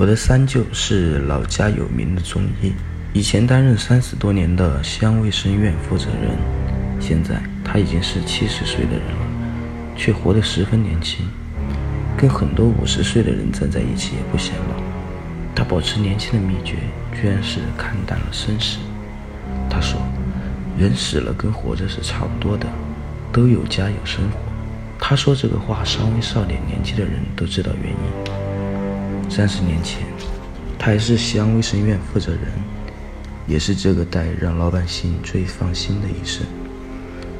我的三舅是老家有名的中医，以前担任三十多年的西安卫生院负责人，现在他已经是七十岁的人了，却活得十分年轻，跟很多五十岁的人站在一起也不显老。他保持年轻的秘诀，居然是看淡了生死。他说：“人死了跟活着是差不多的，都有家有生活。”他说这个话，稍微少点年纪的人都知道原因。三十年前，他还是西安卫生院负责人，也是这个代让老百姓最放心的医生。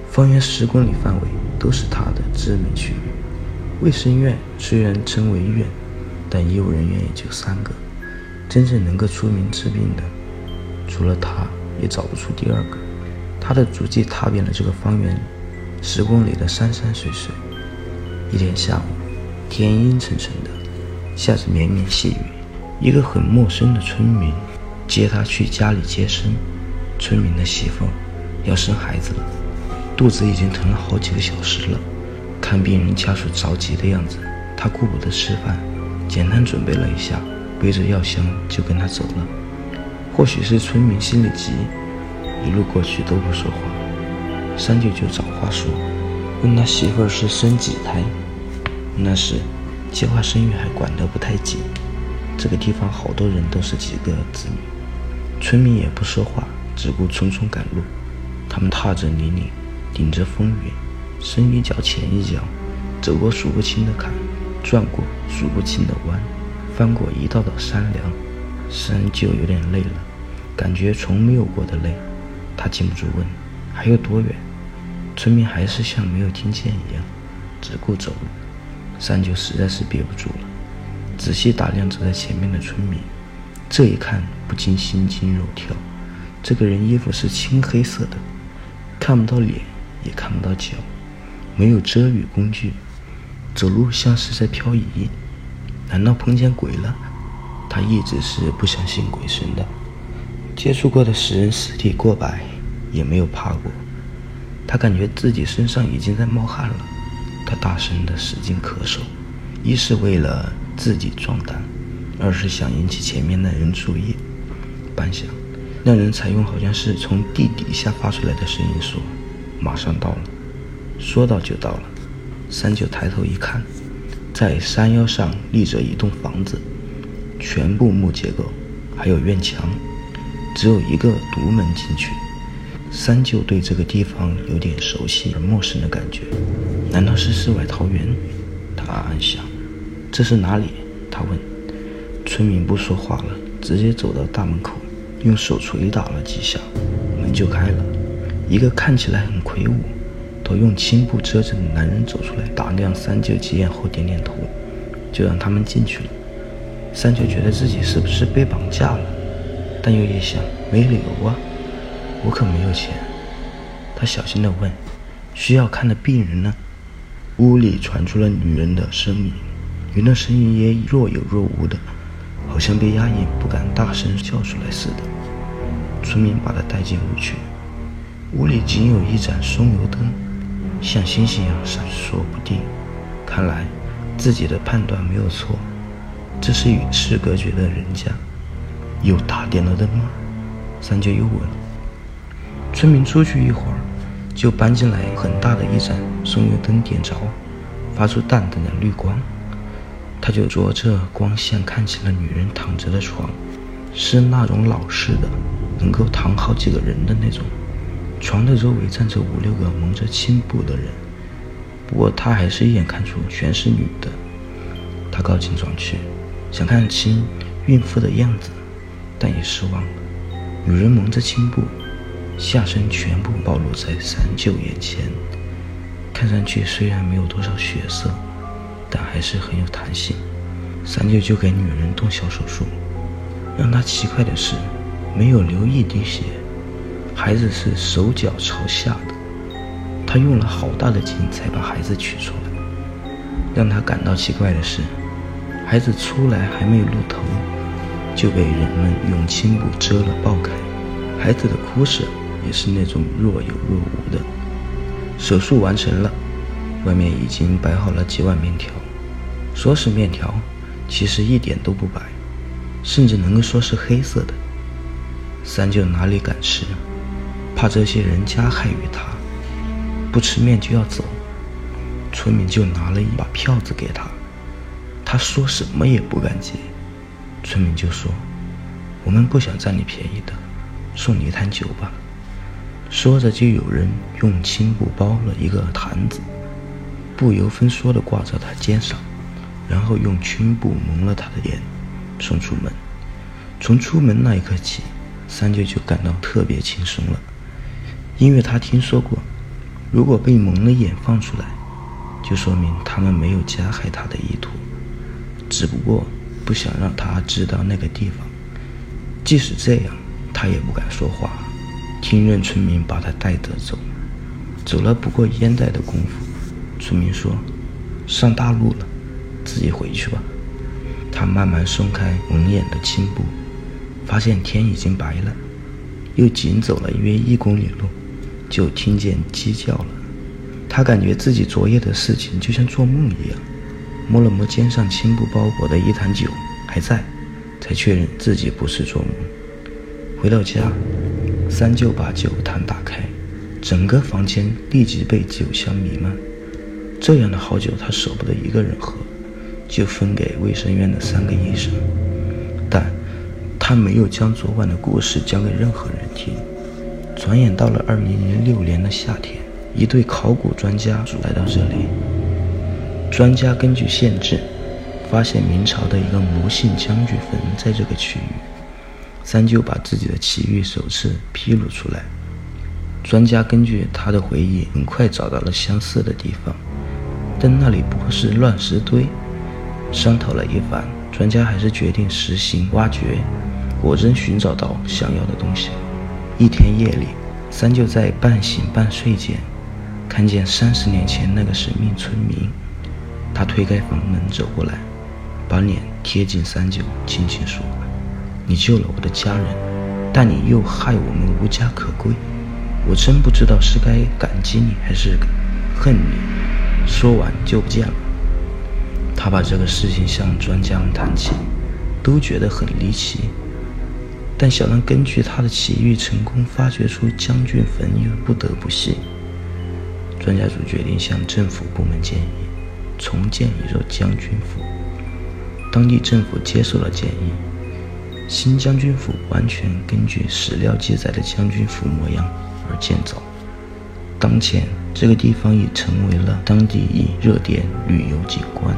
方圆十公里范围都是他的知名区域。卫生院虽然称为院，但医务人员也就三个，真正能够出名治病的，除了他，也找不出第二个。他的足迹踏遍了这个方圆十公里的山山水水。一天下午，天阴沉沉的。下着绵绵细雨，一个很陌生的村民接他去家里接生。村民的媳妇要生孩子了，肚子已经疼了好几个小时了。看病人家属着急的样子，他顾不得吃饭，简单准备了一下，背着药箱就跟他走了。或许是村民心里急，一路过去都不说话。三舅就找话说，问他媳妇是生几胎。那时。计划生育还管得不太紧，这个地方好多人都是几个子女，村民也不说话，只顾匆匆赶路。他们踏着泥泞，顶着风雨，深一脚浅一脚，走过数不清的坎，转过数不清的弯，翻过一道道山梁。三舅有点累了，感觉从没有过的累。他禁不住问：“还有多远？”村民还是像没有听见一样，只顾走路。三舅实在是憋不住了，仔细打量走在前面的村民，这一看不禁心惊肉跳。这个人衣服是青黑色的，看不到脸，也看不到脚，没有遮雨工具，走路像是在漂移。难道碰见鬼了？他一直是不相信鬼神的，接触过的死人尸体过百，也没有怕过。他感觉自己身上已经在冒汗了。他大声的使劲咳嗽，一是为了自己壮胆，二是想引起前面的人注意。半晌，那人采用好像是从地底下发出来的声音说：“马上到了。”说到就到了。三九抬头一看，在山腰上立着一栋房子，全部木结构，还有院墙，只有一个独门进去。三舅对这个地方有点熟悉而陌生的感觉，难道是世外桃源？他暗暗想。这是哪里？他问。村民不说话了，直接走到大门口，用手锤打了几下，门就开了。一个看起来很魁梧、头用青布遮着的男人走出来，打量三舅几眼后点点头，就让他们进去了。三舅觉得自己是不是被绑架了，但又一想，没理由啊。我可没有钱，他小心地问：“需要看的病人呢？”屋里传出了女人的声音，女的声音也若有若无的，好像被压抑，不敢大声叫出来似的。村民把她带进屋去，屋里仅有一盏松油灯，像星星一样闪烁不定。看来自己的判断没有错，这是与世隔绝的人家。有打点了灯吗？三舅又问。村民出去一会儿，就搬进来很大的一盏松油灯，点着，发出淡淡的绿光。他就着这光线看起了女人躺着的床，是那种老式的，能够躺好几个人的那种。床的周围站着五六个蒙着青布的人，不过他还是一眼看出全是女的。他靠近床去，想看清孕妇的样子，但也失望了。女人蒙着青布。下身全部暴露在三舅眼前，看上去虽然没有多少血色，但还是很有弹性。三舅就给女人动小手术，让他奇怪的是，没有流一滴血，孩子是手脚朝下的。他用了好大的劲才把孩子取出来。让他感到奇怪的是，孩子出来还没有露头，就被人们用青布遮了爆开，孩子的哭声。也是那种若有若无的。手术完成了，外面已经摆好了几碗面条。说是面条，其实一点都不白，甚至能够说是黑色的。三舅哪里敢吃，怕这些人加害于他，不吃面就要走。村民就拿了一把票子给他，他说什么也不敢接。村民就说：“我们不想占你便宜的，送你一坛酒吧。”说着，就有人用青布包了一个坛子，不由分说地挂在他肩上，然后用青布蒙了他的眼，送出门。从出门那一刻起，三舅就感到特别轻松了，因为他听说过，如果被蒙了眼放出来，就说明他们没有加害他的意图，只不过不想让他知道那个地方。即使这样，他也不敢说话。听任村民把他带着走，走了不过烟袋的功夫，村民说：“上大路了，自己回去吧。”他慢慢松开蒙眼的青布，发现天已经白了，又紧走了约一公里路，就听见鸡叫了。他感觉自己昨夜的事情就像做梦一样，摸了摸肩上青布包裹的一坛酒还在，才确认自己不是做梦。回到家。三舅把酒坛打开，整个房间立即被酒香弥漫。这样的好酒，他舍不得一个人喝，就分给卫生院的三个医生。但他没有将昨晚的故事讲给任何人听。转眼到了二零零六年的夏天，一对考古专家来到这里。专家根据县志，发现明朝的一个魔姓将军坟在这个区域。三舅把自己的奇遇首次披露出来，专家根据他的回忆，很快找到了相似的地方，但那里不过是乱石堆。商讨了一番，专家还是决定实行挖掘，果真寻找到想要的东西。一天夜里，三舅在半醒半睡间，看见三十年前那个神秘村民，他推开房门走过来，把脸贴近三舅，轻轻说。你救了我的家人，但你又害我们无家可归，我真不知道是该感激你还是恨你。说完就不见了。他把这个事情向专家们谈起，都觉得很离奇，但小兰根据他的奇遇成功发掘出将军坟，又不得不信。专家组决定向政府部门建议重建一座将军府，当地政府接受了建议。新将军府完全根据史料记载的将军府模样而建造。当前，这个地方已成为了当地一热点旅游景观。